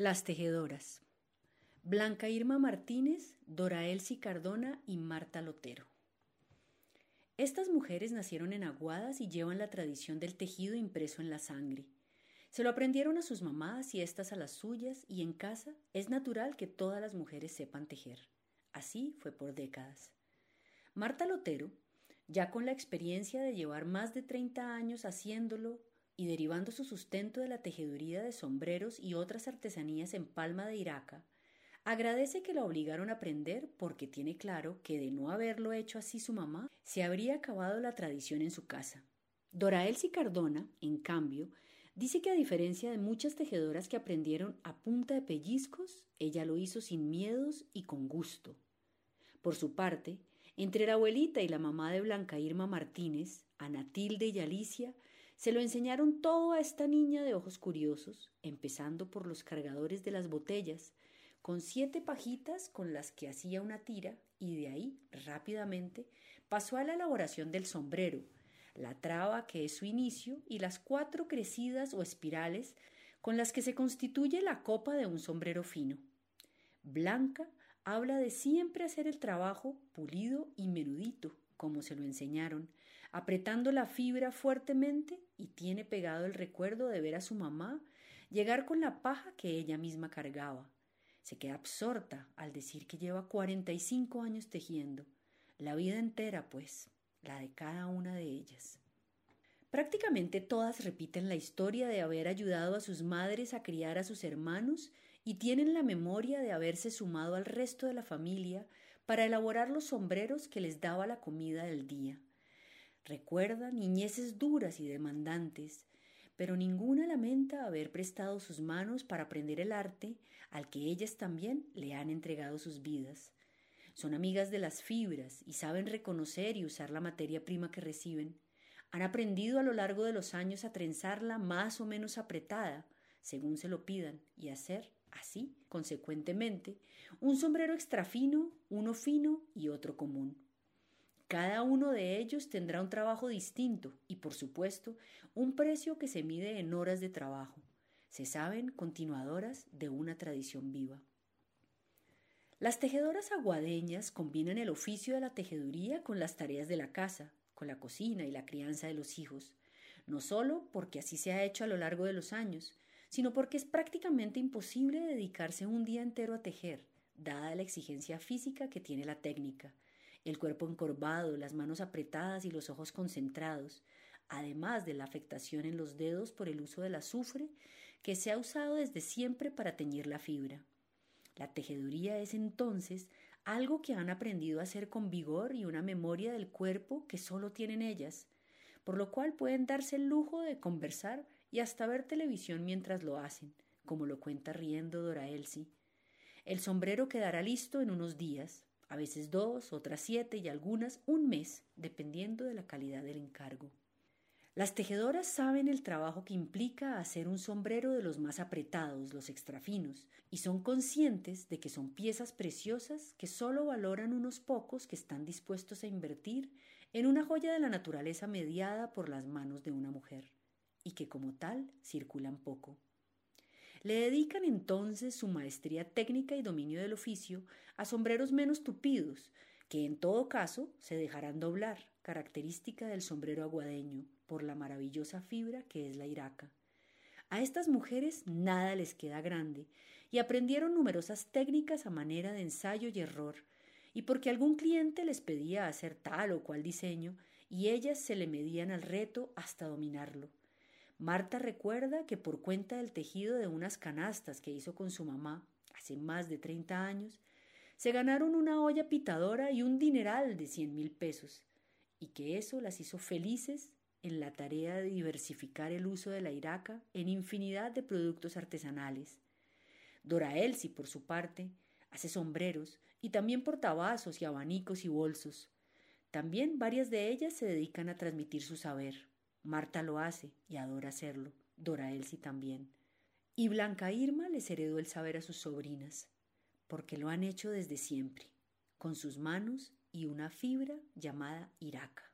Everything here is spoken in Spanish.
Las tejedoras. Blanca Irma Martínez, Dora Elsie Cardona y Marta Lotero. Estas mujeres nacieron en Aguadas y llevan la tradición del tejido impreso en la sangre. Se lo aprendieron a sus mamás y éstas a las suyas, y en casa es natural que todas las mujeres sepan tejer. Así fue por décadas. Marta Lotero, ya con la experiencia de llevar más de 30 años haciéndolo y derivando su sustento de la tejeduría de sombreros y otras artesanías en Palma de Iraca, agradece que la obligaron a aprender porque tiene claro que de no haberlo hecho así su mamá, se habría acabado la tradición en su casa. Dora Elsie Cardona, en cambio, dice que a diferencia de muchas tejedoras que aprendieron a punta de pellizcos, ella lo hizo sin miedos y con gusto. Por su parte, entre la abuelita y la mamá de Blanca Irma Martínez, Anatilde y Alicia, se lo enseñaron todo a esta niña de ojos curiosos, empezando por los cargadores de las botellas, con siete pajitas con las que hacía una tira, y de ahí, rápidamente, pasó a la elaboración del sombrero, la traba que es su inicio, y las cuatro crecidas o espirales con las que se constituye la copa de un sombrero fino. Blanca habla de siempre hacer el trabajo pulido y menudito, como se lo enseñaron, apretando la fibra fuertemente y tiene pegado el recuerdo de ver a su mamá llegar con la paja que ella misma cargaba. Se queda absorta al decir que lleva cuarenta y cinco años tejiendo, la vida entera, pues, la de cada una de ellas. Prácticamente todas repiten la historia de haber ayudado a sus madres a criar a sus hermanos y tienen la memoria de haberse sumado al resto de la familia para elaborar los sombreros que les daba la comida del día. Recuerda niñeces duras y demandantes, pero ninguna lamenta haber prestado sus manos para aprender el arte al que ellas también le han entregado sus vidas. Son amigas de las fibras y saben reconocer y usar la materia prima que reciben. Han aprendido a lo largo de los años a trenzarla más o menos apretada, según se lo pidan, y hacer Así, consecuentemente, un sombrero extra fino, uno fino y otro común. Cada uno de ellos tendrá un trabajo distinto y, por supuesto, un precio que se mide en horas de trabajo. Se saben continuadoras de una tradición viva. Las tejedoras aguadeñas combinan el oficio de la tejeduría con las tareas de la casa, con la cocina y la crianza de los hijos, no solo porque así se ha hecho a lo largo de los años, sino porque es prácticamente imposible dedicarse un día entero a tejer, dada la exigencia física que tiene la técnica, el cuerpo encorvado, las manos apretadas y los ojos concentrados, además de la afectación en los dedos por el uso del azufre que se ha usado desde siempre para teñir la fibra. La tejeduría es entonces algo que han aprendido a hacer con vigor y una memoria del cuerpo que solo tienen ellas, por lo cual pueden darse el lujo de conversar y hasta ver televisión mientras lo hacen, como lo cuenta riendo Dora Elsie. El sombrero quedará listo en unos días, a veces dos, otras siete y algunas un mes, dependiendo de la calidad del encargo. Las tejedoras saben el trabajo que implica hacer un sombrero de los más apretados, los extrafinos, y son conscientes de que son piezas preciosas que solo valoran unos pocos que están dispuestos a invertir en una joya de la naturaleza mediada por las manos de una mujer que como tal circulan poco. Le dedican entonces su maestría técnica y dominio del oficio a sombreros menos tupidos, que en todo caso se dejarán doblar, característica del sombrero aguadeño, por la maravillosa fibra que es la iraca. A estas mujeres nada les queda grande, y aprendieron numerosas técnicas a manera de ensayo y error, y porque algún cliente les pedía hacer tal o cual diseño, y ellas se le medían al reto hasta dominarlo. Marta recuerda que por cuenta del tejido de unas canastas que hizo con su mamá hace más de 30 años, se ganaron una olla pitadora y un dineral de cien mil pesos, y que eso las hizo felices en la tarea de diversificar el uso de la iraca en infinidad de productos artesanales. Dora Elsie, por su parte, hace sombreros y también portavasos y abanicos y bolsos. También varias de ellas se dedican a transmitir su saber. Marta lo hace y adora hacerlo, Dora Elsie también. Y Blanca Irma les heredó el saber a sus sobrinas, porque lo han hecho desde siempre, con sus manos y una fibra llamada iraca.